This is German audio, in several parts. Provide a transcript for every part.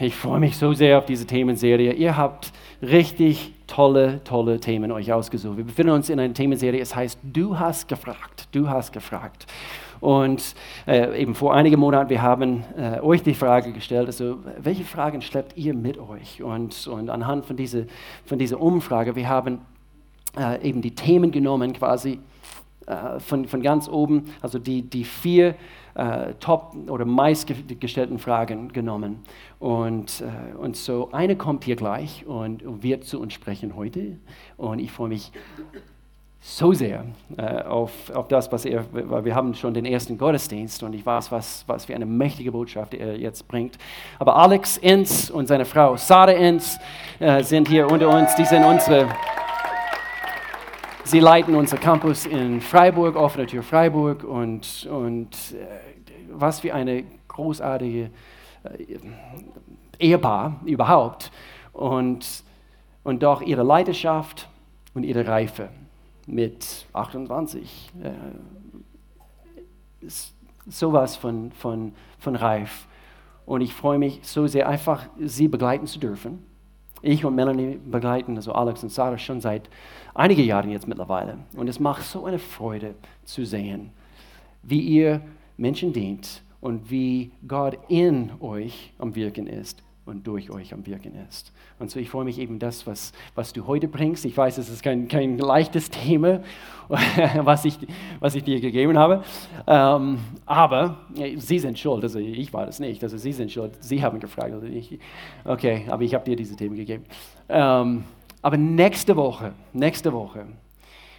Ich freue mich so sehr auf diese Themenserie. Ihr habt richtig tolle, tolle Themen euch ausgesucht. Wir befinden uns in einer Themenserie, es heißt Du hast gefragt, du hast gefragt. Und äh, eben vor einigen Monaten, wir haben äh, euch die Frage gestellt, also welche Fragen schleppt ihr mit euch? Und, und anhand von dieser, von dieser Umfrage, wir haben äh, eben die Themen genommen quasi äh, von, von ganz oben, also die, die vier äh, top oder meistgestellten Fragen genommen. Und, äh, und so eine kommt hier gleich und, wird zu uns sprechen heute. Und ich freue mich so sehr äh, auf, auf das, was er, weil wir haben schon den ersten Gottesdienst und ich weiß, was, was für eine mächtige Botschaft er jetzt bringt. Aber Alex Enz und seine Frau Sarah Enz äh, sind hier unter uns. Die sind unsere, sie leiten unser Campus in Freiburg, offene Tür Freiburg und, und äh, was für eine großartige äh, Ehepaar überhaupt. Und, und doch ihre Leidenschaft und ihre Reife mit 28 äh, ist sowas von, von, von reif. Und ich freue mich so sehr, einfach sie begleiten zu dürfen. Ich und Melanie begleiten, also Alex und Sarah, schon seit einigen Jahren jetzt mittlerweile. Und es macht so eine Freude zu sehen, wie ihr Menschen dient und wie Gott in euch am Wirken ist und durch euch am Wirken ist. Und so ich freue mich eben das, was, was du heute bringst. Ich weiß, es ist kein, kein leichtes Thema, was ich, was ich dir gegeben habe. Ähm, aber sie sind schuld, also ich war das nicht. Also sie sind schuld. Sie haben gefragt. Also ich, okay, aber ich habe dir diese Themen gegeben. Ähm, aber nächste Woche, nächste Woche,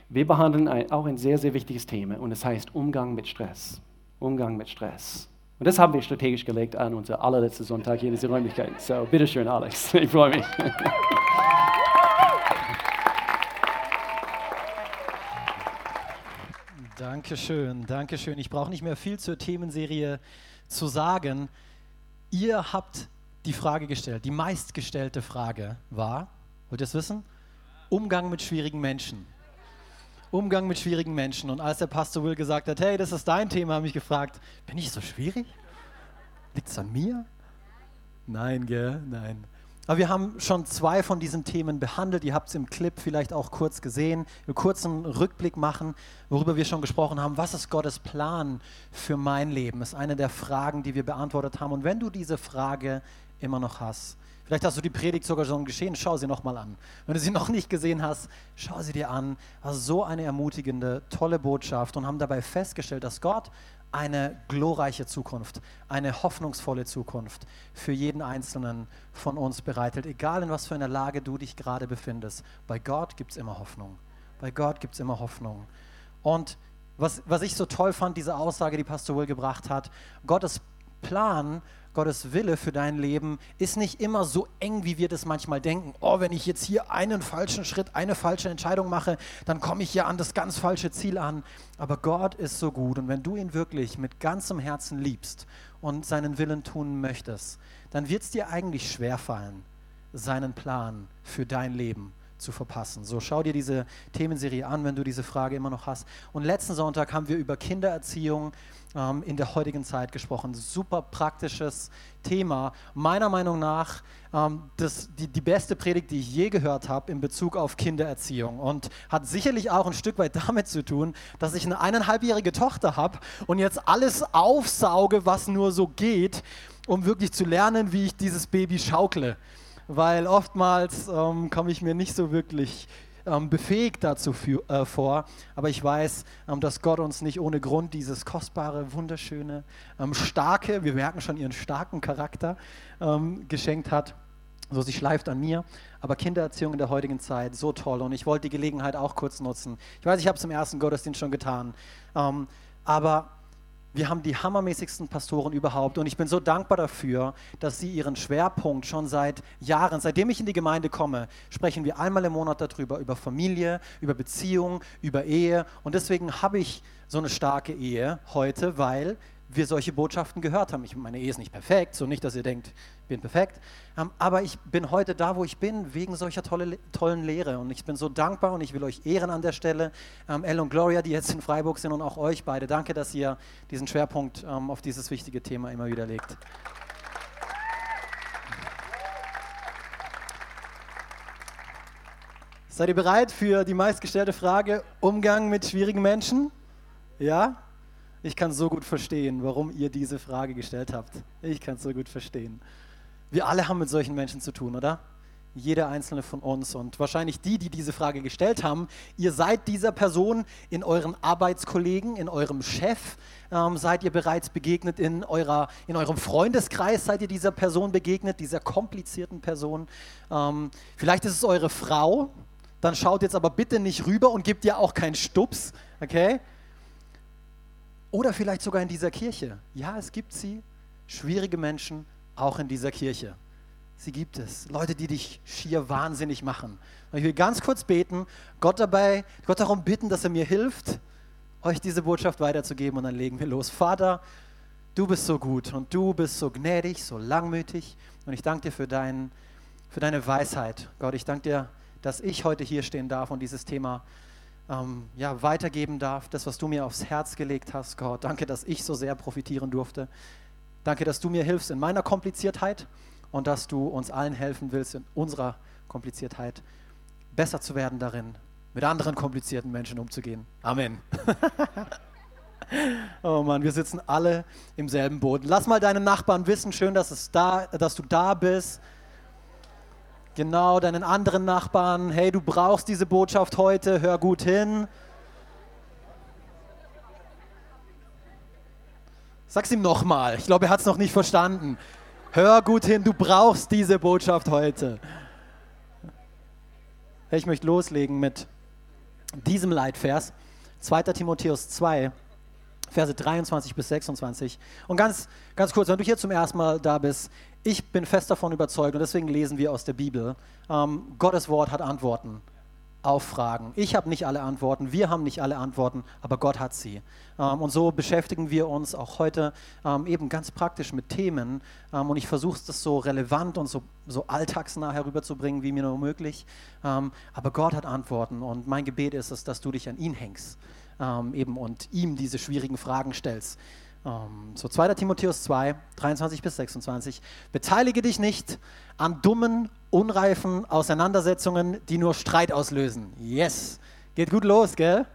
wir behandeln ein, auch ein sehr, sehr wichtiges Thema und es heißt Umgang mit Stress. Umgang mit Stress. Und das haben wir strategisch gelegt an unser allerletzter Sonntag hier in dieser Räumlichkeit. So, bitteschön, Alex. Ich freue mich. Dankeschön, Dankeschön. Ich brauche nicht mehr viel zur Themenserie zu sagen. Ihr habt die Frage gestellt. Die meistgestellte Frage war, wollt ihr es wissen? Umgang mit schwierigen Menschen. Umgang mit schwierigen Menschen. Und als der Pastor Will gesagt hat, hey, das ist dein Thema, habe ich gefragt, bin ich so schwierig? Liegt es an mir? Nein, gell? Nein. Aber wir haben schon zwei von diesen Themen behandelt. Ihr habt es im Clip vielleicht auch kurz gesehen. Wir kurzen Rückblick machen, worüber wir schon gesprochen haben. Was ist Gottes Plan für mein Leben? Ist eine der Fragen, die wir beantwortet haben. Und wenn du diese Frage immer noch hast, Vielleicht hast du die Predigt sogar schon geschehen, schau sie nochmal an. Wenn du sie noch nicht gesehen hast, schau sie dir an. War so eine ermutigende, tolle Botschaft und haben dabei festgestellt, dass Gott eine glorreiche Zukunft, eine hoffnungsvolle Zukunft für jeden Einzelnen von uns bereitet, egal in was für einer Lage du dich gerade befindest. Bei Gott gibt es immer Hoffnung. Bei Gott gibt es immer Hoffnung. Und was, was ich so toll fand, diese Aussage, die Pastor Will gebracht hat, Gottes Plan Gottes Wille für dein Leben ist nicht immer so eng, wie wir das manchmal denken. Oh, wenn ich jetzt hier einen falschen Schritt, eine falsche Entscheidung mache, dann komme ich ja an das ganz falsche Ziel an. Aber Gott ist so gut und wenn du ihn wirklich mit ganzem Herzen liebst und seinen Willen tun möchtest, dann wird es dir eigentlich schwerfallen, seinen Plan für dein Leben zu verpassen. So schau dir diese Themenserie an, wenn du diese Frage immer noch hast. Und letzten Sonntag haben wir über Kindererziehung ähm, in der heutigen Zeit gesprochen. Super praktisches Thema. Meiner Meinung nach ähm, das, die, die beste Predigt, die ich je gehört habe in Bezug auf Kindererziehung. Und hat sicherlich auch ein Stück weit damit zu tun, dass ich eine eineinhalbjährige Tochter habe und jetzt alles aufsauge, was nur so geht, um wirklich zu lernen, wie ich dieses Baby schaukle. Weil oftmals ähm, komme ich mir nicht so wirklich ähm, befähigt dazu für, äh, vor. Aber ich weiß, ähm, dass Gott uns nicht ohne Grund dieses kostbare, wunderschöne, ähm, starke, wir merken schon ihren starken Charakter, ähm, geschenkt hat. So, sie schleift an mir. Aber Kindererziehung in der heutigen Zeit, so toll. Und ich wollte die Gelegenheit auch kurz nutzen. Ich weiß, ich habe es im ersten Gottesdienst schon getan. Ähm, aber wir haben die hammermäßigsten Pastoren überhaupt und ich bin so dankbar dafür, dass sie ihren Schwerpunkt schon seit Jahren, seitdem ich in die Gemeinde komme, sprechen wir einmal im Monat darüber, über Familie, über Beziehung, über Ehe. Und deswegen habe ich so eine starke Ehe heute, weil wir solche Botschaften gehört haben. Ich meine Ehe ist nicht perfekt, so nicht, dass ihr denkt, ich bin perfekt, ähm, aber ich bin heute da, wo ich bin, wegen solcher tolle, tollen Lehre und ich bin so dankbar und ich will euch ehren an der Stelle. Ähm, Elle und Gloria, die jetzt in Freiburg sind und auch euch beide, danke, dass ihr diesen Schwerpunkt ähm, auf dieses wichtige Thema immer wieder legt. Seid ihr bereit für die meistgestellte Frage, Umgang mit schwierigen Menschen? Ja? Ich kann so gut verstehen, warum ihr diese Frage gestellt habt. Ich kann es so gut verstehen. Wir alle haben mit solchen Menschen zu tun, oder? Jeder einzelne von uns und wahrscheinlich die, die diese Frage gestellt haben, ihr seid dieser Person in euren Arbeitskollegen, in eurem Chef, ähm, seid ihr bereits begegnet in, eurer, in eurem Freundeskreis, seid ihr dieser Person begegnet, dieser komplizierten Person. Ähm, vielleicht ist es eure Frau, dann schaut jetzt aber bitte nicht rüber und gebt ihr auch keinen Stups, okay? Oder vielleicht sogar in dieser Kirche. Ja, es gibt sie, schwierige Menschen, auch in dieser Kirche. Sie gibt es. Leute, die dich schier wahnsinnig machen. Und ich will ganz kurz beten, Gott dabei, Gott darum bitten, dass er mir hilft, euch diese Botschaft weiterzugeben und dann legen wir los. Vater, du bist so gut und du bist so gnädig, so langmütig und ich danke dir für, dein, für deine Weisheit. Gott, ich danke dir, dass ich heute hier stehen darf und dieses Thema ähm, ja, weitergeben darf, das, was du mir aufs Herz gelegt hast, Gott. Danke, dass ich so sehr profitieren durfte. Danke, dass du mir hilfst in meiner Kompliziertheit und dass du uns allen helfen willst, in unserer Kompliziertheit besser zu werden darin, mit anderen komplizierten Menschen umzugehen. Amen. oh Mann, wir sitzen alle im selben Boden. Lass mal deinen Nachbarn wissen, schön, dass, es da, dass du da bist. Genau, deinen anderen Nachbarn, hey, du brauchst diese Botschaft heute, hör gut hin. Sag's ihm nochmal, ich glaube, er hat es noch nicht verstanden. Hör gut hin, du brauchst diese Botschaft heute. Ich möchte loslegen mit diesem Leitvers, 2. Timotheus 2, Verse 23 bis 26. Und ganz, ganz kurz, wenn du hier zum ersten Mal da bist, ich bin fest davon überzeugt und deswegen lesen wir aus der Bibel, ähm, Gottes Wort hat Antworten auf Fragen. Ich habe nicht alle Antworten, wir haben nicht alle Antworten, aber Gott hat sie. Ähm, und so beschäftigen wir uns auch heute ähm, eben ganz praktisch mit Themen. Ähm, und ich versuche es so relevant und so, so alltagsnah herüberzubringen, wie mir nur möglich. Ähm, aber Gott hat Antworten und mein Gebet ist es, dass du dich an ihn hängst ähm, eben und ihm diese schwierigen Fragen stellst. Ähm, so 2. Timotheus 2, 23 bis 26. Beteilige dich nicht an dummen, unreifen Auseinandersetzungen, die nur Streit auslösen. Yes, geht gut los, gell?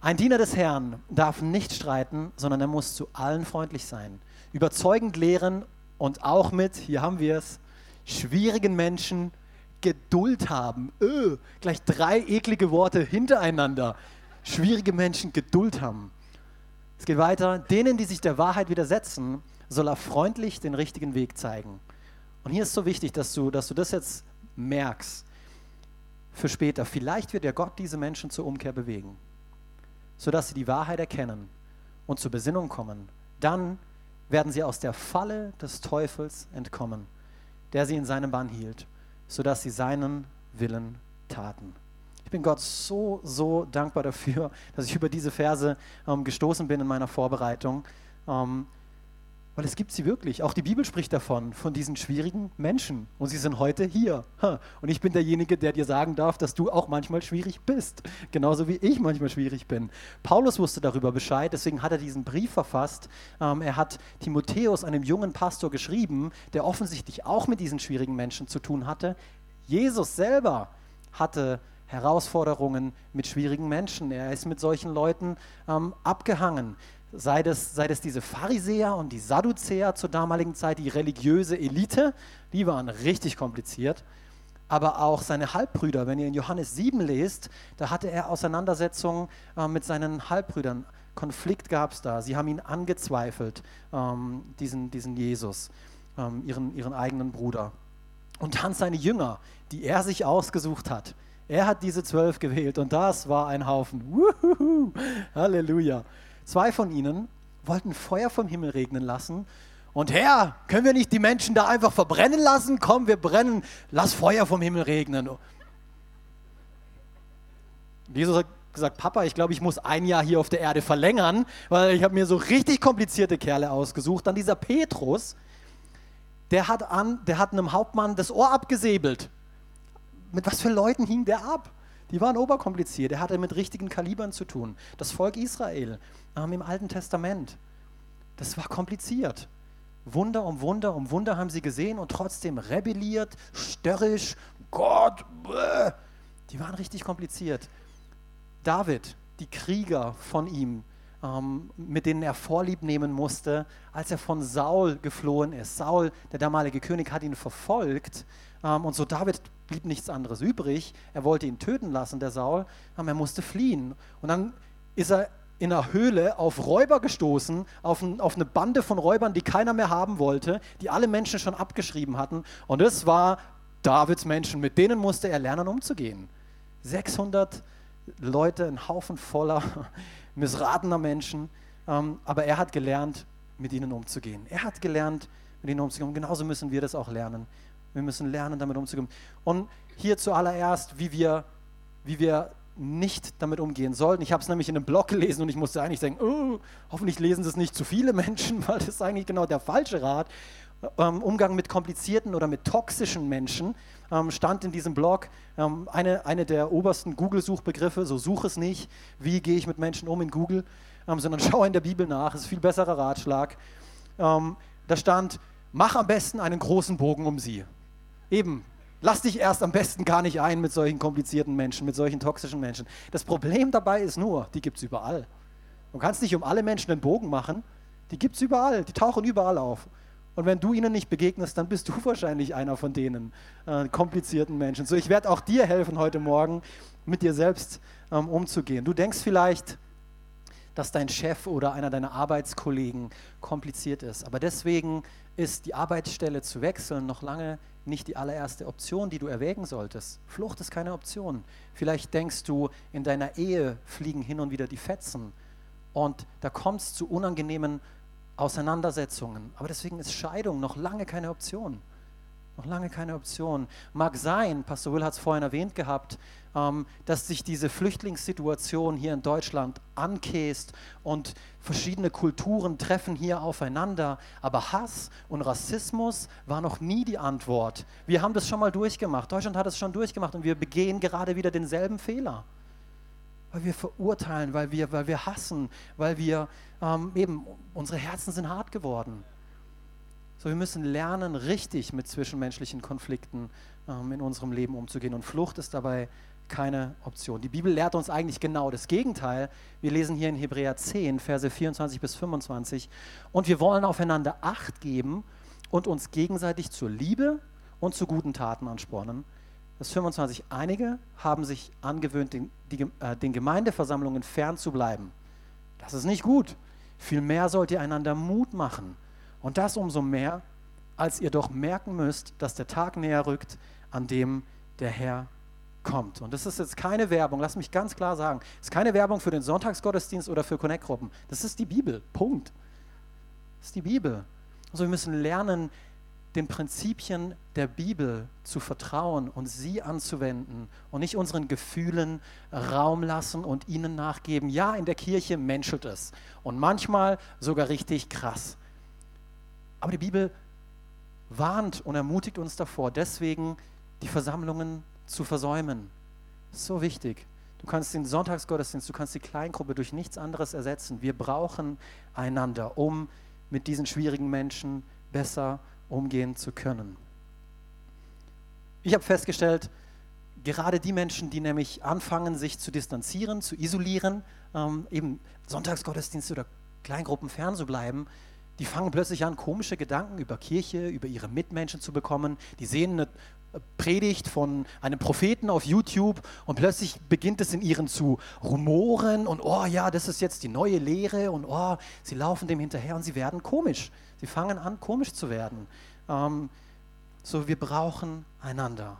Ein Diener des Herrn darf nicht streiten, sondern er muss zu allen freundlich sein, überzeugend lehren und auch mit, hier haben wir es, schwierigen Menschen Geduld haben. Öh, gleich drei eklige Worte hintereinander. Schwierige Menschen Geduld haben. Es geht weiter. Denen, die sich der Wahrheit widersetzen, soll er freundlich den richtigen Weg zeigen. Und hier ist so wichtig, dass du, dass du das jetzt merkst für später. Vielleicht wird der Gott diese Menschen zur Umkehr bewegen, sodass sie die Wahrheit erkennen und zur Besinnung kommen. Dann werden sie aus der Falle des Teufels entkommen, der sie in seinem Bann hielt, sodass sie seinen Willen taten. Ich bin Gott so, so dankbar dafür, dass ich über diese Verse ähm, gestoßen bin in meiner Vorbereitung. Ähm, weil es gibt sie wirklich. Auch die Bibel spricht davon, von diesen schwierigen Menschen. Und sie sind heute hier. Und ich bin derjenige, der dir sagen darf, dass du auch manchmal schwierig bist. Genauso wie ich manchmal schwierig bin. Paulus wusste darüber Bescheid, deswegen hat er diesen Brief verfasst. Ähm, er hat Timotheus, einem jungen Pastor, geschrieben, der offensichtlich auch mit diesen schwierigen Menschen zu tun hatte. Jesus selber hatte Herausforderungen mit schwierigen Menschen. Er ist mit solchen Leuten ähm, abgehangen sei das, sei das diese Pharisäer und die Sadduzäer zur damaligen Zeit, die religiöse Elite, die waren richtig kompliziert. Aber auch seine Halbbrüder, wenn ihr in Johannes 7 lest, da hatte er Auseinandersetzungen äh, mit seinen Halbbrüdern. Konflikt gab es da. Sie haben ihn angezweifelt, ähm, diesen, diesen Jesus, ähm, ihren, ihren eigenen Bruder. Und dann seine Jünger, die er sich ausgesucht hat. Er hat diese zwölf gewählt und das war ein Haufen. Wuhuhu, Halleluja. Zwei von ihnen wollten Feuer vom Himmel regnen lassen. Und Herr, können wir nicht die Menschen da einfach verbrennen lassen? Komm, wir brennen, lass Feuer vom Himmel regnen. Jesus hat gesagt, Papa, ich glaube, ich muss ein Jahr hier auf der Erde verlängern, weil ich habe mir so richtig komplizierte Kerle ausgesucht. Dann dieser Petrus, der hat, an, der hat einem Hauptmann das Ohr abgesäbelt. Mit was für Leuten hing der ab? Die waren oberkompliziert. Er hatte mit richtigen Kalibern zu tun. Das Volk Israel ähm, im Alten Testament, das war kompliziert. Wunder um Wunder um Wunder haben sie gesehen und trotzdem rebelliert, störrisch, Gott. Bäh. Die waren richtig kompliziert. David, die Krieger von ihm, ähm, mit denen er Vorlieb nehmen musste, als er von Saul geflohen ist. Saul, der damalige König, hat ihn verfolgt ähm, und so David blieb nichts anderes übrig. Er wollte ihn töten lassen, der Saul, aber er musste fliehen. Und dann ist er in einer Höhle auf Räuber gestoßen, auf, ein, auf, eine Bande von Räubern, die keiner mehr haben wollte, die alle Menschen schon abgeschrieben hatten. Und das war Davids Menschen, mit denen musste er lernen umzugehen. 600 Leute, ein Haufen voller missratener Menschen, ähm, aber er hat gelernt, mit ihnen umzugehen. Er hat gelernt, mit ihnen umzugehen. Genauso müssen wir das auch lernen. Wir müssen lernen, damit umzugehen. Und hier zuallererst, wie wir, wie wir nicht damit umgehen sollten. Ich habe es nämlich in einem Blog gelesen und ich musste eigentlich denken, oh, hoffentlich lesen das nicht zu viele Menschen, weil das ist eigentlich genau der falsche Rat. Ähm, Umgang mit komplizierten oder mit toxischen Menschen ähm, stand in diesem Blog ähm, eine, eine der obersten Google-Suchbegriffe, so such es nicht, wie gehe ich mit Menschen um in Google, sondern schau in der Bibel nach, ist ein viel besserer Ratschlag. Da stand, mach am besten einen großen Bogen um sie. Eben, Lass dich erst am besten gar nicht ein mit solchen komplizierten Menschen, mit solchen toxischen Menschen. Das Problem dabei ist nur, die gibt es überall. Du kannst nicht um alle Menschen einen Bogen machen. Die gibt es überall, die tauchen überall auf. Und wenn du ihnen nicht begegnest, dann bist du wahrscheinlich einer von denen äh, komplizierten Menschen. So, ich werde auch dir helfen heute Morgen, mit dir selbst ähm, umzugehen. Du denkst vielleicht, dass dein Chef oder einer deiner Arbeitskollegen kompliziert ist. Aber deswegen ist die Arbeitsstelle zu wechseln noch lange nicht die allererste Option, die du erwägen solltest. Flucht ist keine Option. Vielleicht denkst du, in deiner Ehe fliegen hin und wieder die Fetzen und da kommt es zu unangenehmen Auseinandersetzungen. Aber deswegen ist Scheidung noch lange keine Option. Noch lange keine Option. Mag sein, Pastor Will hat es vorhin erwähnt gehabt, ähm, dass sich diese Flüchtlingssituation hier in Deutschland ankäst und verschiedene Kulturen treffen hier aufeinander. Aber Hass und Rassismus war noch nie die Antwort. Wir haben das schon mal durchgemacht. Deutschland hat es schon durchgemacht und wir begehen gerade wieder denselben Fehler. Weil wir verurteilen, weil wir, weil wir hassen, weil wir ähm, eben, unsere Herzen sind hart geworden. So, wir müssen lernen, richtig mit zwischenmenschlichen Konflikten ähm, in unserem Leben umzugehen. Und Flucht ist dabei keine Option. Die Bibel lehrt uns eigentlich genau das Gegenteil. Wir lesen hier in Hebräer 10, Verse 24 bis 25. Und wir wollen aufeinander Acht geben und uns gegenseitig zur Liebe und zu guten Taten anspornen. Das 25. Einige haben sich angewöhnt, den, die, äh, den Gemeindeversammlungen fernzubleiben. Das ist nicht gut. Vielmehr sollt ihr einander Mut machen und das umso mehr, als ihr doch merken müsst, dass der Tag näher rückt, an dem der Herr kommt. Und das ist jetzt keine Werbung, lass mich ganz klar sagen. Es ist keine Werbung für den Sonntagsgottesdienst oder für Connect-Gruppen. Das ist die Bibel. Punkt. Das ist die Bibel. Also wir müssen lernen, den Prinzipien der Bibel zu vertrauen und sie anzuwenden und nicht unseren Gefühlen Raum lassen und ihnen nachgeben. Ja, in der Kirche menschelt es und manchmal sogar richtig krass. Aber die Bibel warnt und ermutigt uns davor, deswegen die Versammlungen zu versäumen. So wichtig. Du kannst den Sonntagsgottesdienst, du kannst die Kleingruppe durch nichts anderes ersetzen. Wir brauchen einander, um mit diesen schwierigen Menschen besser umgehen zu können. Ich habe festgestellt, gerade die Menschen, die nämlich anfangen, sich zu distanzieren, zu isolieren, ähm, eben Sonntagsgottesdienste oder Kleingruppen fern zu bleiben, die fangen plötzlich an, komische Gedanken über Kirche, über ihre Mitmenschen zu bekommen. Die sehen eine Predigt von einem Propheten auf YouTube und plötzlich beginnt es in ihren zu rumoren und oh ja, das ist jetzt die neue Lehre und oh, sie laufen dem hinterher und sie werden komisch. Sie fangen an, komisch zu werden. Ähm, so, wir brauchen einander.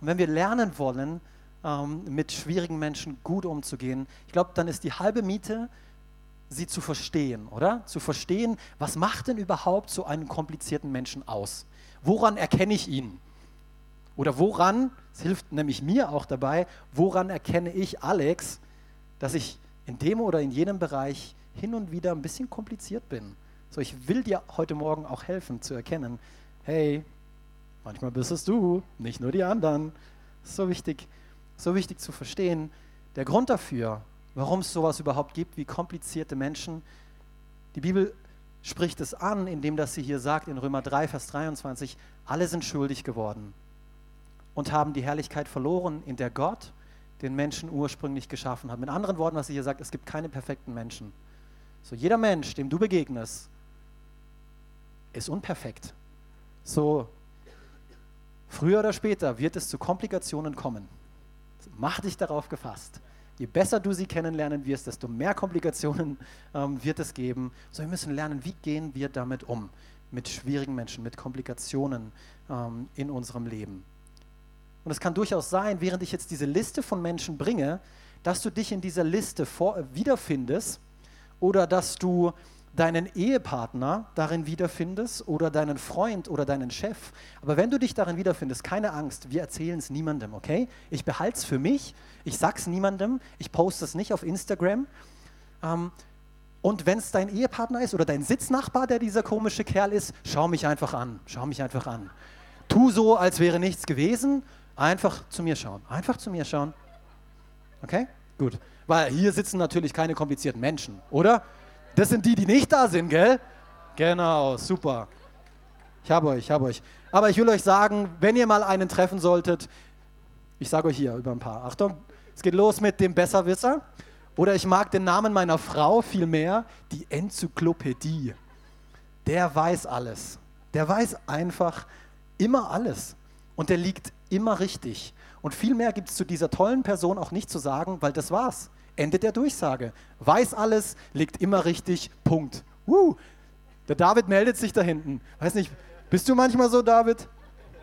Und wenn wir lernen wollen, ähm, mit schwierigen Menschen gut umzugehen, ich glaube, dann ist die halbe Miete, sie zu verstehen, oder? Zu verstehen, was macht denn überhaupt so einen komplizierten Menschen aus? Woran erkenne ich ihn? Oder woran, es hilft nämlich mir auch dabei, woran erkenne ich Alex, dass ich in dem oder in jenem Bereich hin und wieder ein bisschen kompliziert bin? So, ich will dir heute Morgen auch helfen zu erkennen, hey, manchmal bist es du, nicht nur die anderen. So wichtig, so wichtig zu verstehen. Der Grund dafür, warum es sowas überhaupt gibt wie komplizierte Menschen. Die Bibel spricht es an, indem das sie hier sagt in Römer 3, Vers 23, alle sind schuldig geworden und haben die Herrlichkeit verloren, in der Gott den Menschen ursprünglich geschaffen hat. Mit anderen Worten, was sie hier sagt, es gibt keine perfekten Menschen. So jeder Mensch, dem du begegnest, ist unperfekt. So früher oder später wird es zu Komplikationen kommen. Mach dich darauf gefasst. Je besser du sie kennenlernen wirst, desto mehr Komplikationen ähm, wird es geben. So, wir müssen lernen, wie gehen wir damit um, mit schwierigen Menschen, mit Komplikationen ähm, in unserem Leben. Und es kann durchaus sein, während ich jetzt diese Liste von Menschen bringe, dass du dich in dieser Liste vor, äh, wiederfindest oder dass du deinen Ehepartner darin wiederfindest oder deinen Freund oder deinen Chef. Aber wenn du dich darin wiederfindest, keine Angst, wir erzählen es niemandem, okay? Ich behalte es für mich, ich sag's niemandem, ich poste es nicht auf Instagram. Ähm, und wenn es dein Ehepartner ist oder dein Sitznachbar, der dieser komische Kerl ist, schau mich einfach an, schau mich einfach an. Tu so, als wäre nichts gewesen, einfach zu mir schauen, einfach zu mir schauen. Okay? Gut. Weil hier sitzen natürlich keine komplizierten Menschen, oder? Das sind die, die nicht da sind, gell? Genau, super. Ich habe euch, ich habe euch. Aber ich will euch sagen, wenn ihr mal einen treffen solltet, ich sage euch hier über ein paar. Achtung, es geht los mit dem Besserwisser. Oder ich mag den Namen meiner Frau viel mehr, die Enzyklopädie. Der weiß alles. Der weiß einfach immer alles. Und der liegt immer richtig. Und viel mehr gibt es zu dieser tollen Person auch nicht zu sagen, weil das war's. Ende der Durchsage. Weiß alles, liegt immer richtig, Punkt. Uh, der David meldet sich da hinten. Weiß nicht, bist du manchmal so, David?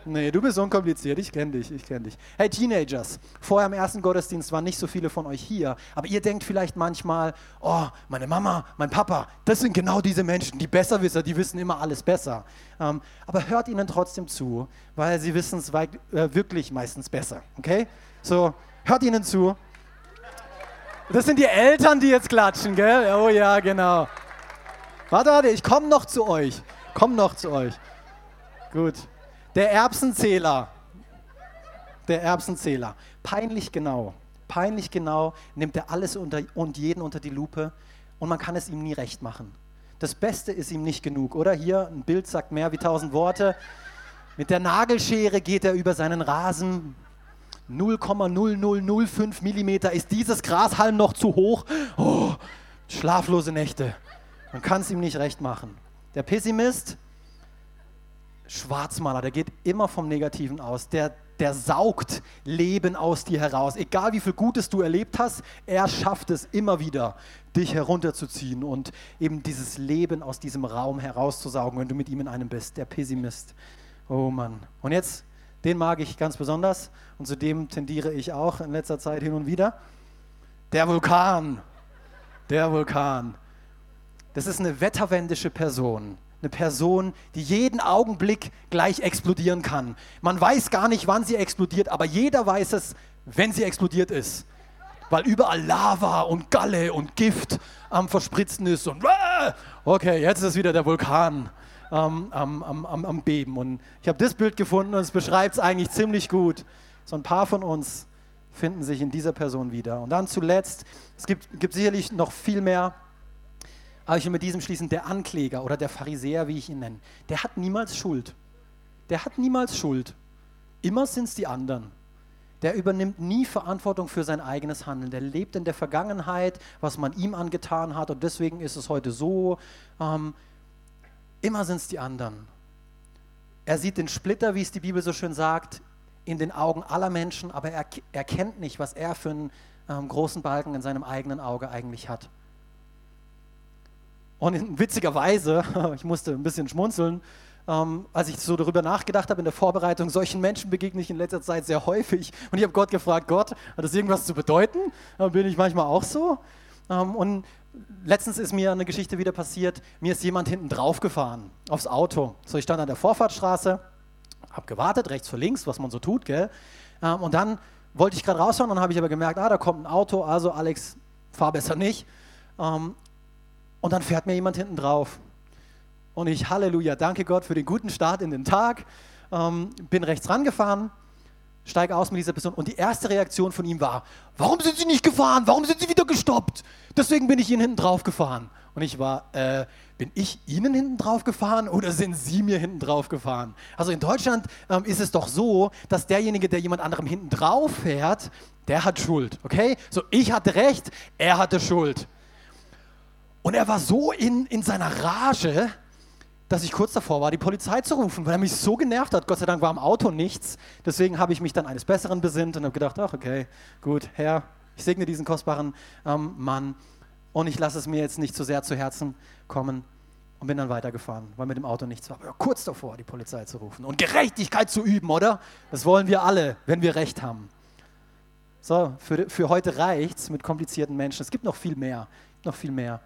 Nee, du bist unkompliziert, ich kenne dich, ich kenne dich. Hey Teenagers, vorher im ersten Gottesdienst waren nicht so viele von euch hier, aber ihr denkt vielleicht manchmal, oh, meine Mama, mein Papa, das sind genau diese Menschen, die Besserwisser, die wissen immer alles besser. Ähm, aber hört ihnen trotzdem zu, weil sie wissen es äh, wirklich meistens besser, okay? So, hört ihnen zu das sind die Eltern, die jetzt klatschen, gell? Oh ja, genau. Warte, warte, ich komme noch zu euch. Komm noch zu euch. Gut. Der Erbsenzähler. Der Erbsenzähler. Peinlich genau. Peinlich genau nimmt er alles unter, und jeden unter die Lupe und man kann es ihm nie recht machen. Das Beste ist ihm nicht genug, oder? Hier, ein Bild sagt mehr wie tausend Worte. Mit der Nagelschere geht er über seinen Rasen, 0,0005 Millimeter ist dieses Grashalm noch zu hoch. Oh, schlaflose Nächte. Man kann es ihm nicht recht machen. Der Pessimist, Schwarzmaler, der geht immer vom Negativen aus. Der, der saugt Leben aus dir heraus. Egal wie viel Gutes du erlebt hast, er schafft es immer wieder, dich herunterzuziehen und eben dieses Leben aus diesem Raum herauszusaugen, wenn du mit ihm in einem bist. Der Pessimist. Oh Mann. Und jetzt den mag ich ganz besonders und zu dem tendiere ich auch in letzter Zeit hin und wieder. Der Vulkan. Der Vulkan. Das ist eine wetterwendische Person. Eine Person, die jeden Augenblick gleich explodieren kann. Man weiß gar nicht, wann sie explodiert, aber jeder weiß es, wenn sie explodiert ist. Weil überall Lava und Galle und Gift am Verspritzen ist und okay, jetzt ist wieder der Vulkan ähm, am, am, am, am Beben. Und ich habe das Bild gefunden und es beschreibt es eigentlich ziemlich gut. So ein paar von uns finden sich in dieser Person wieder. Und dann zuletzt, es gibt, gibt sicherlich noch viel mehr, aber ich will mit diesem schließen, der Ankläger oder der Pharisäer, wie ich ihn nenne, der hat niemals Schuld. Der hat niemals Schuld. Immer sind es die anderen. Der übernimmt nie Verantwortung für sein eigenes Handeln. Der lebt in der Vergangenheit, was man ihm angetan hat und deswegen ist es heute so. Ähm, Immer sind es die anderen. Er sieht den Splitter, wie es die Bibel so schön sagt, in den Augen aller Menschen, aber er erkennt nicht, was er für einen ähm, großen Balken in seinem eigenen Auge eigentlich hat. Und in witziger Weise, ich musste ein bisschen schmunzeln, ähm, als ich so darüber nachgedacht habe in der Vorbereitung, solchen Menschen begegne ich in letzter Zeit sehr häufig. Und ich habe Gott gefragt, Gott, hat das irgendwas zu bedeuten? Bin ich manchmal auch so. Ähm, und letztens ist mir eine Geschichte wieder passiert. Mir ist jemand hinten drauf gefahren aufs Auto. So, ich stand an der Vorfahrtsstraße, habe gewartet, rechts vor links, was man so tut, gell? Ähm, und dann wollte ich gerade rausfahren, dann habe ich aber gemerkt, ah, da kommt ein Auto, also Alex, fahr besser nicht. Ähm, und dann fährt mir jemand hinten drauf. Und ich, Halleluja, danke Gott für den guten Start in den Tag. Ähm, bin rechts rangefahren, steige aus mit dieser Person und die erste Reaktion von ihm war, warum sind Sie nicht gefahren? Warum sind Sie wieder gestoppt? Deswegen bin ich Ihnen hinten drauf gefahren. Und ich war, äh, bin ich Ihnen hinten drauf gefahren oder sind Sie mir hinten drauf gefahren? Also in Deutschland ähm, ist es doch so, dass derjenige, der jemand anderem hinten drauf fährt, der hat Schuld, okay? So, ich hatte recht, er hatte Schuld. Und er war so in, in seiner Rage, dass ich kurz davor war, die Polizei zu rufen, weil er mich so genervt hat. Gott sei Dank war im Auto nichts. Deswegen habe ich mich dann eines Besseren besinnt und habe gedacht, ach okay, gut, Herr, ich segne diesen kostbaren ähm, Mann und ich lasse es mir jetzt nicht zu sehr zu Herzen kommen und bin dann weitergefahren, weil mit dem Auto nichts war. Aber kurz davor, die Polizei zu rufen und Gerechtigkeit zu üben, oder? Das wollen wir alle, wenn wir Recht haben. So, für, für heute reicht's mit komplizierten Menschen. Es gibt noch viel mehr, noch viel mehr.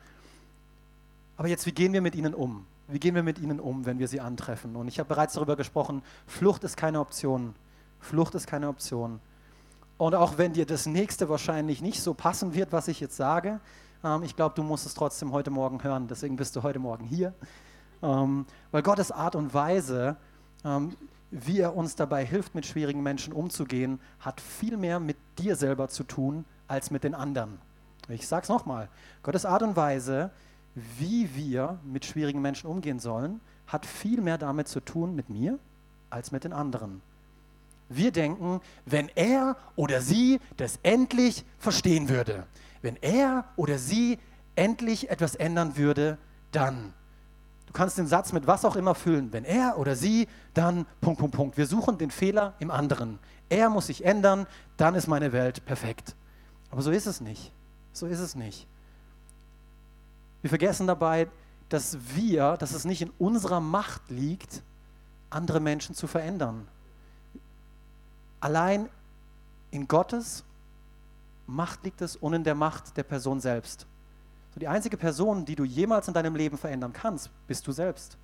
Aber jetzt, wie gehen wir mit ihnen um? Wie gehen wir mit ihnen um, wenn wir sie antreffen? Und ich habe bereits darüber gesprochen, Flucht ist keine Option. Flucht ist keine Option. Und auch wenn dir das nächste wahrscheinlich nicht so passen wird, was ich jetzt sage, ähm, ich glaube, du musst es trotzdem heute Morgen hören. Deswegen bist du heute Morgen hier. Ähm, weil Gottes Art und Weise, ähm, wie er uns dabei hilft, mit schwierigen Menschen umzugehen, hat viel mehr mit dir selber zu tun als mit den anderen. Ich sage es nochmal. Gottes Art und Weise, wie wir mit schwierigen Menschen umgehen sollen, hat viel mehr damit zu tun mit mir als mit den anderen. Wir denken, wenn er oder sie das endlich verstehen würde, wenn er oder sie endlich etwas ändern würde, dann. Du kannst den Satz mit was auch immer füllen. Wenn er oder sie, dann Punkt, Punkt, Punkt. Wir suchen den Fehler im anderen. Er muss sich ändern, dann ist meine Welt perfekt. Aber so ist es nicht. So ist es nicht. Wir vergessen dabei, dass wir, dass es nicht in unserer Macht liegt, andere Menschen zu verändern. Allein in Gottes Macht liegt es und in der Macht der Person selbst. So die einzige Person, die du jemals in deinem Leben verändern kannst, bist du selbst.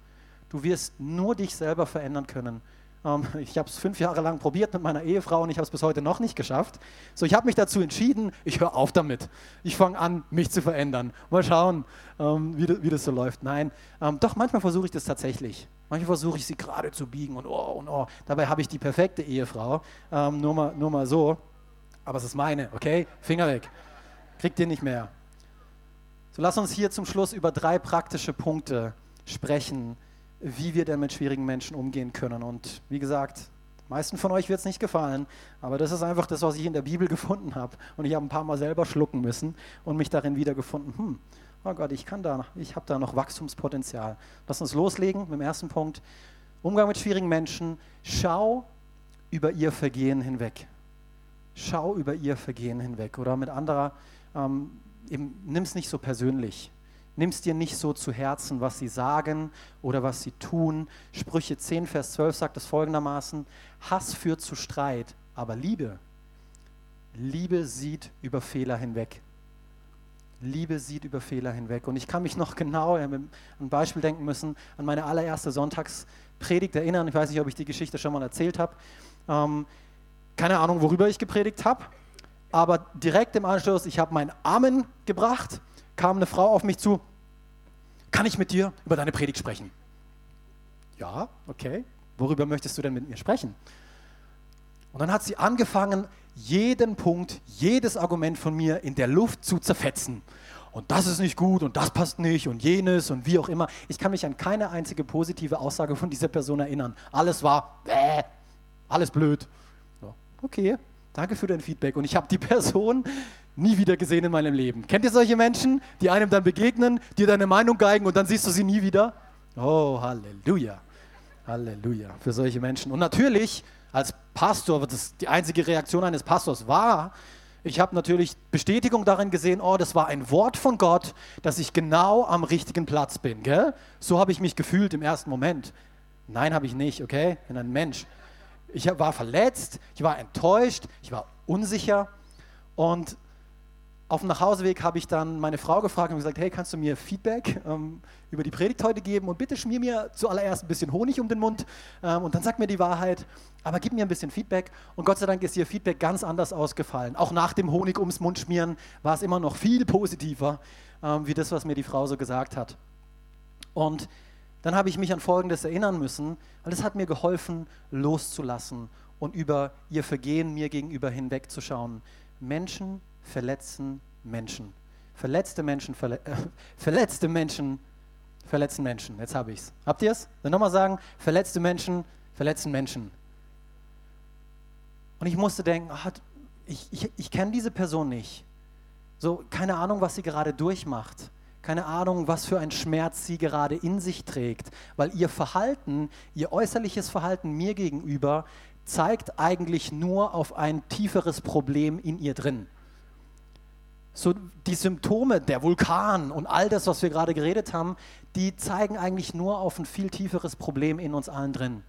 Du wirst nur dich selber verändern können. Ähm, ich habe es fünf Jahre lang probiert mit meiner Ehefrau und ich habe es bis heute noch nicht geschafft. So, ich habe mich dazu entschieden, ich höre auf damit. Ich fange an, mich zu verändern. Mal schauen, ähm, wie, das so läuft. Nein, ähm, doch manchmal versuche ich das tatsächlich. Manchmal versuche ich sie gerade zu biegen und oh und oh. Dabei habe ich die perfekte Ehefrau. Nur, mal, nur mal so. Aber es ist meine, okay? Finger weg. Kriegt ihr nicht mehr. So, lass uns hier zum Schluss über drei praktische Punkte sprechen, wie wir denn mit schwierigen Menschen umgehen können. Und wie gesagt, meisten von euch wird es nicht gefallen, aber das ist einfach das, was ich in der Bibel gefunden habe. Und ich habe ein paar Mal selber schlucken müssen und mich darin wiedergefunden. Hm, oh Gott, ich kann da, ich habe da noch Wachstumspotenzial. Lass uns loslegen mit dem ersten Punkt. Umgang mit schwierigen Menschen. Schau über ihr Vergehen hinweg. Schau über ihr Vergehen hinweg. Oder mit anderer, ähm, nimm es nicht so persönlich nimmst dir nicht so zu Herzen, was sie sagen oder was sie tun. Sprüche 10, Vers 12 sagt es folgendermaßen, Hass führt zu Streit, aber Liebe, Liebe sieht über Fehler hinweg. Liebe sieht über Fehler hinweg. Und ich kann mich noch genau an ein Beispiel denken müssen, an meine allererste Sonntagspredigt erinnern. Ich weiß nicht, ob ich die Geschichte schon mal erzählt habe. Ähm, keine Ahnung, worüber ich gepredigt habe. Aber direkt im Anschluss, ich habe meinen Amen gebracht kam eine Frau auf mich zu, kann ich mit dir über deine Predigt sprechen? Ja, okay. Worüber möchtest du denn mit mir sprechen? Und dann hat sie angefangen, jeden Punkt, jedes Argument von mir in der Luft zu zerfetzen. Und das ist nicht gut und das passt nicht und jenes und wie auch immer. Ich kann mich an keine einzige positive Aussage von dieser Person erinnern. Alles war, äh, alles blöd. Okay, danke für dein Feedback. Und ich habe die Person nie wieder gesehen in meinem Leben. Kennt ihr solche Menschen, die einem dann begegnen, dir deine Meinung geigen und dann siehst du sie nie wieder? Oh, Halleluja. Halleluja für solche Menschen. Und natürlich, als Pastor, das die einzige Reaktion eines Pastors war, ich habe natürlich Bestätigung darin gesehen, oh, das war ein Wort von Gott, dass ich genau am richtigen Platz bin. Gell? So habe ich mich gefühlt im ersten Moment. Nein, habe ich nicht, okay? Ich bin ein Mensch. Ich war verletzt, ich war enttäuscht, ich war unsicher und auf dem Nachhauseweg habe ich dann meine Frau gefragt und gesagt, hey, kannst du mir Feedback ähm, über die Predigt heute geben und bitte schmier mir zuallererst ein bisschen Honig um den Mund ähm, und dann sag mir die Wahrheit, aber gib mir ein bisschen Feedback. Und Gott sei Dank ist ihr Feedback ganz anders ausgefallen. Auch nach dem Honig ums Mund schmieren war es immer noch viel positiver, ähm, wie das, was mir die Frau so gesagt hat. Und dann habe ich mich an Folgendes erinnern müssen, weil es hat mir geholfen, loszulassen und über ihr Vergehen mir gegenüber hinwegzuschauen. Menschen verletzen Menschen. Verletzte Menschen, verle äh, verletzte Menschen verletzen Menschen. Jetzt habe ich es. Habt ihr es? Dann nochmal sagen, verletzte Menschen verletzen Menschen. Und ich musste denken, ach, ich, ich, ich kenne diese Person nicht. So, keine Ahnung, was sie gerade durchmacht. Keine Ahnung, was für ein Schmerz sie gerade in sich trägt. Weil ihr Verhalten, ihr äußerliches Verhalten mir gegenüber, zeigt eigentlich nur auf ein tieferes Problem in ihr drin. So die Symptome, der Vulkan und all das, was wir gerade geredet haben, die zeigen eigentlich nur auf ein viel tieferes Problem in uns allen drin.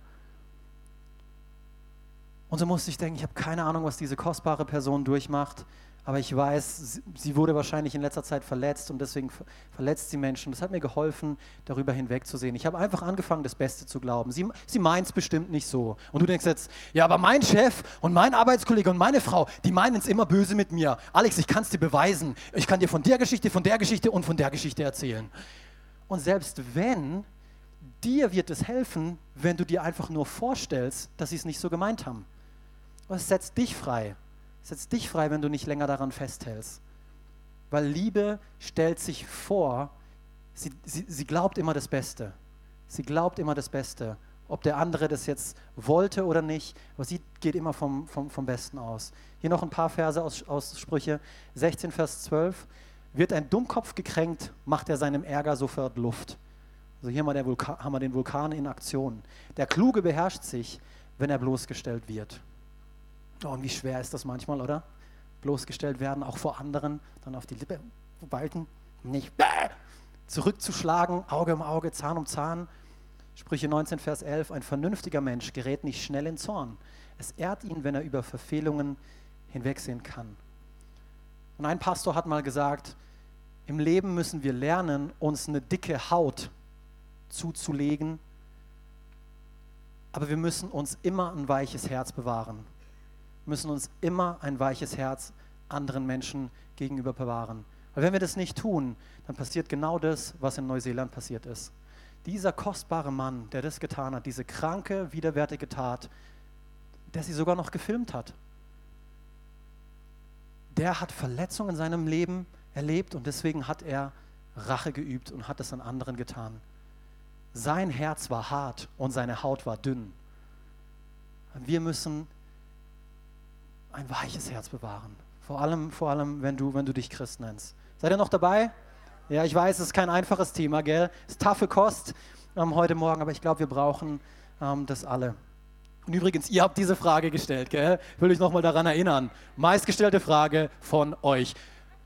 Und so musste ich denken, ich habe keine Ahnung, was diese kostbare Person durchmacht, aber ich weiß, sie wurde wahrscheinlich in letzter Zeit verletzt und deswegen verletzt sie Menschen. Das hat mir geholfen, darüber hinwegzusehen. Ich habe einfach angefangen, das Beste zu glauben. Sie, sie meint es bestimmt nicht so. Und du denkst jetzt, ja, aber mein Chef und mein Arbeitskollege und meine Frau, die meinen es immer böse mit mir. Alex, ich kann es dir beweisen. Ich kann dir von der Geschichte, von der Geschichte und von der Geschichte erzählen. Und selbst wenn, dir wird es helfen, wenn du dir einfach nur vorstellst, dass sie es nicht so gemeint haben. Und setzt dich frei. Es setzt dich frei, wenn du nicht länger daran festhältst. Weil Liebe stellt sich vor, sie, sie, sie glaubt immer das Beste. Sie glaubt immer das Beste. Ob der andere das jetzt wollte oder nicht, aber sie geht immer vom, vom, vom Besten aus. Hier noch ein paar Verse aus, aus Sprüche 16, Vers 12. Wird ein Dummkopf gekränkt, macht er seinem Ärger sofort Luft. Also hier haben wir, haben wir den Vulkan in Aktion. Der Kluge beherrscht sich, wenn er bloßgestellt wird. Oh, und wie schwer ist das manchmal, oder? Bloßgestellt werden, auch vor anderen, dann auf die Lippe balken, nicht zurückzuschlagen, Auge um Auge, Zahn um Zahn. Sprüche 19, Vers 11, ein vernünftiger Mensch gerät nicht schnell in Zorn. Es ehrt ihn, wenn er über Verfehlungen hinwegsehen kann. Und ein Pastor hat mal gesagt, im Leben müssen wir lernen, uns eine dicke Haut zuzulegen, aber wir müssen uns immer ein weiches Herz bewahren müssen uns immer ein weiches Herz anderen Menschen gegenüber bewahren. Weil wenn wir das nicht tun, dann passiert genau das, was in Neuseeland passiert ist. Dieser kostbare Mann, der das getan hat, diese kranke, widerwärtige Tat, der sie sogar noch gefilmt hat, der hat Verletzungen in seinem Leben erlebt und deswegen hat er Rache geübt und hat es an anderen getan. Sein Herz war hart und seine Haut war dünn. Wir müssen ein weiches Herz bewahren. Vor allem, vor allem wenn, du, wenn du dich Christ nennst. Seid ihr noch dabei? Ja, ich weiß, es ist kein einfaches Thema, gell? Es ist taffe Kost ähm, heute Morgen, aber ich glaube, wir brauchen ähm, das alle. Und übrigens, ihr habt diese Frage gestellt, gell? Ich will euch nochmal daran erinnern. Meistgestellte Frage von euch.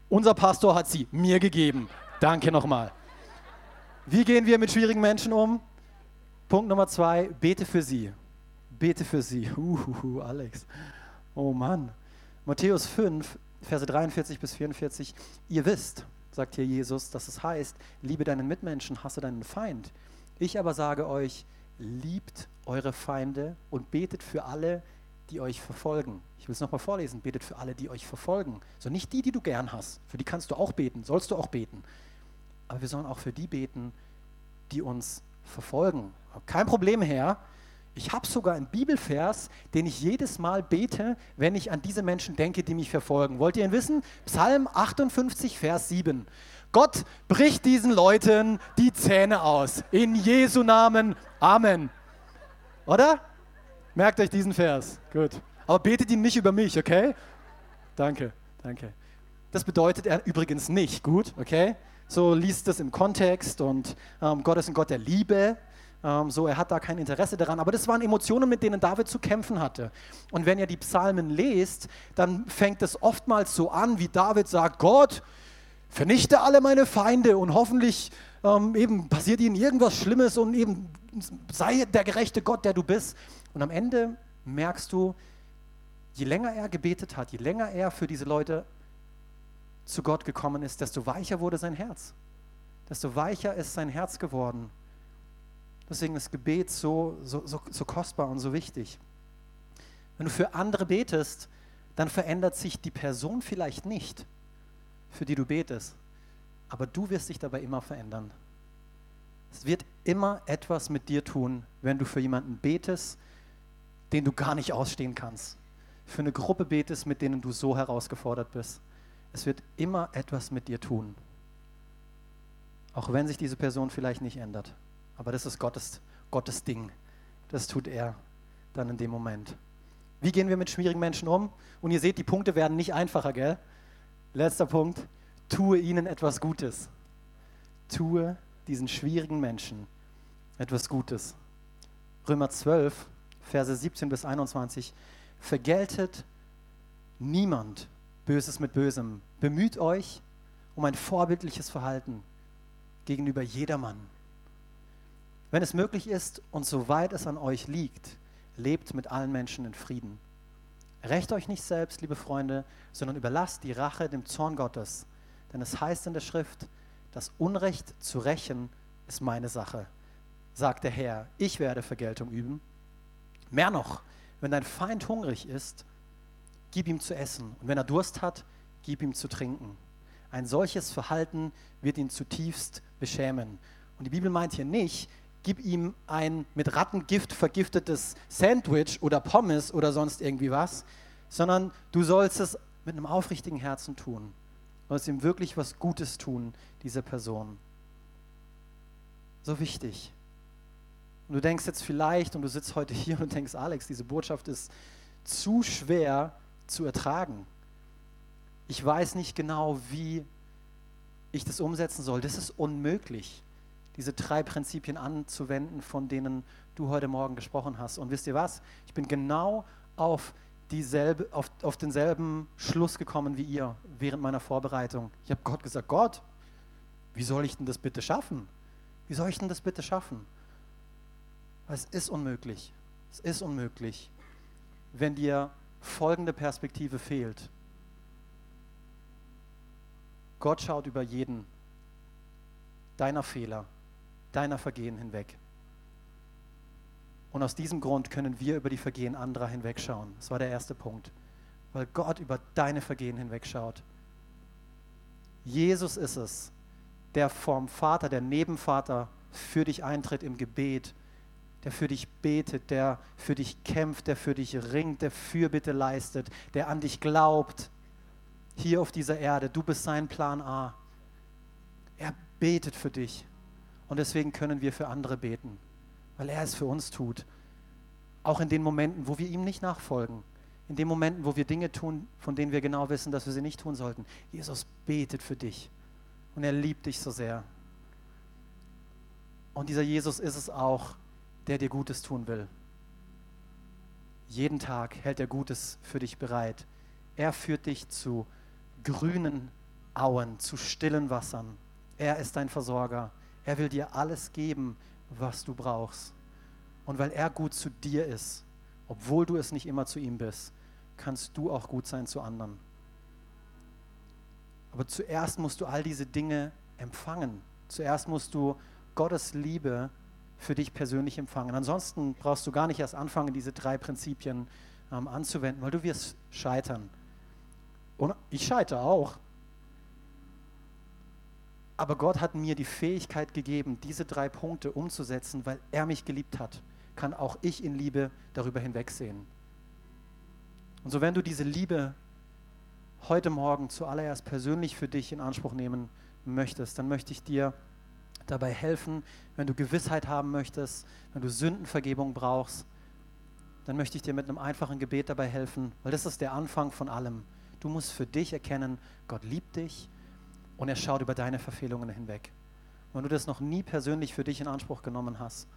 Unser Pastor hat sie mir gegeben. Danke nochmal. Wie gehen wir mit schwierigen Menschen um? Punkt Nummer zwei, bete für sie. Bete für sie. Uhuhu, Alex. Oh Mann. Matthäus 5, Verse 43 bis 44. Ihr wisst, sagt hier Jesus, dass es heißt, liebe deinen Mitmenschen, hasse deinen Feind. Ich aber sage euch, liebt eure Feinde und betet für alle, die euch verfolgen. Ich will es nochmal vorlesen. Betet für alle, die euch verfolgen. So nicht die, die du gern hast. Für die kannst du auch beten, sollst du auch beten. Aber wir sollen auch für die beten, die uns verfolgen. Kein Problem, Herr. Ich habe sogar einen Bibelvers, den ich jedes Mal bete, wenn ich an diese Menschen denke, die mich verfolgen. Wollt ihr ihn wissen? Psalm 58, Vers 7. Gott bricht diesen Leuten die Zähne aus. In Jesu Namen. Amen. Oder? Merkt euch diesen Vers. Gut. Aber betet ihn nicht über mich, okay? Danke, danke. Das bedeutet er übrigens nicht, gut, okay? So liest es im Kontext und ähm, Gott ist ein Gott der Liebe. Ähm, so, er hat da kein Interesse daran. Aber das waren Emotionen, mit denen David zu kämpfen hatte. Und wenn ihr die Psalmen lest, dann fängt es oftmals so an, wie David sagt: Gott, vernichte alle meine Feinde und hoffentlich ähm, eben passiert ihnen irgendwas Schlimmes und eben sei der gerechte Gott, der du bist. Und am Ende merkst du, je länger er gebetet hat, je länger er für diese Leute zu Gott gekommen ist, desto weicher wurde sein Herz. Desto weicher ist sein Herz geworden. Deswegen ist Gebet so, so, so, so kostbar und so wichtig. Wenn du für andere betest, dann verändert sich die Person vielleicht nicht, für die du betest, aber du wirst dich dabei immer verändern. Es wird immer etwas mit dir tun, wenn du für jemanden betest, den du gar nicht ausstehen kannst. Für eine Gruppe betest, mit denen du so herausgefordert bist. Es wird immer etwas mit dir tun. Auch wenn sich diese Person vielleicht nicht ändert. Aber das ist Gottes, Gottes Ding. Das tut er dann in dem Moment. Wie gehen wir mit schwierigen Menschen um? Und ihr seht, die Punkte werden nicht einfacher, gell? Letzter Punkt. Tue ihnen etwas Gutes. Tue diesen schwierigen Menschen etwas Gutes. Römer 12, Verse 17 bis 21. Vergeltet niemand Böses mit Bösem. Bemüht euch um ein vorbildliches Verhalten gegenüber jedermann. Wenn es möglich ist und soweit es an euch liegt, lebt mit allen Menschen in Frieden. Rächt euch nicht selbst, liebe Freunde, sondern überlasst die Rache dem Zorn Gottes. Denn es heißt in der Schrift, das Unrecht zu rächen ist meine Sache, sagt der Herr. Ich werde Vergeltung üben. Mehr noch, wenn dein Feind hungrig ist, gib ihm zu essen. Und wenn er Durst hat, gib ihm zu trinken. Ein solches Verhalten wird ihn zutiefst beschämen. Und die Bibel meint hier nicht, gib ihm ein mit Rattengift vergiftetes Sandwich oder Pommes oder sonst irgendwie was, sondern du sollst es mit einem aufrichtigen Herzen tun. Du sollst ihm wirklich was Gutes tun, dieser Person. So wichtig. Und du denkst jetzt vielleicht, und du sitzt heute hier und denkst, Alex, diese Botschaft ist zu schwer zu ertragen. Ich weiß nicht genau, wie ich das umsetzen soll. Das ist unmöglich, diese drei Prinzipien anzuwenden, von denen du heute Morgen gesprochen hast. Und wisst ihr was? Ich bin genau auf, dieselbe, auf, auf denselben Schluss gekommen wie ihr während meiner Vorbereitung. Ich habe Gott gesagt, Gott, wie soll ich denn das bitte schaffen? Wie soll ich denn das bitte schaffen? Es ist unmöglich. Es ist unmöglich, wenn dir folgende Perspektive fehlt. Gott schaut über jeden deiner Fehler, deiner Vergehen hinweg. Und aus diesem Grund können wir über die Vergehen anderer hinwegschauen. Das war der erste Punkt. Weil Gott über deine Vergehen hinwegschaut. Jesus ist es, der vom Vater, der Nebenvater für dich eintritt im Gebet der für dich betet, der für dich kämpft, der für dich ringt, der Fürbitte leistet, der an dich glaubt, hier auf dieser Erde. Du bist sein Plan A. Er betet für dich. Und deswegen können wir für andere beten, weil er es für uns tut. Auch in den Momenten, wo wir ihm nicht nachfolgen. In den Momenten, wo wir Dinge tun, von denen wir genau wissen, dass wir sie nicht tun sollten. Jesus betet für dich. Und er liebt dich so sehr. Und dieser Jesus ist es auch, der dir Gutes tun will. Jeden Tag hält er Gutes für dich bereit. Er führt dich zu grünen Auen, zu stillen Wassern. Er ist dein Versorger. Er will dir alles geben, was du brauchst. Und weil er gut zu dir ist, obwohl du es nicht immer zu ihm bist, kannst du auch gut sein zu anderen. Aber zuerst musst du all diese Dinge empfangen. Zuerst musst du Gottes Liebe für dich persönlich empfangen. Ansonsten brauchst du gar nicht erst anfangen, diese drei Prinzipien ähm, anzuwenden, weil du wirst scheitern. Und ich scheitere auch. Aber Gott hat mir die Fähigkeit gegeben, diese drei Punkte umzusetzen, weil er mich geliebt hat, kann auch ich in Liebe darüber hinwegsehen. Und so wenn du diese Liebe heute Morgen zuallererst persönlich für dich in Anspruch nehmen möchtest, dann möchte ich dir dabei helfen, wenn du Gewissheit haben möchtest, wenn du Sündenvergebung brauchst, dann möchte ich dir mit einem einfachen Gebet dabei helfen, weil das ist der Anfang von allem. Du musst für dich erkennen, Gott liebt dich und er schaut über deine Verfehlungen hinweg. wenn du das noch nie persönlich für dich in Anspruch genommen hast,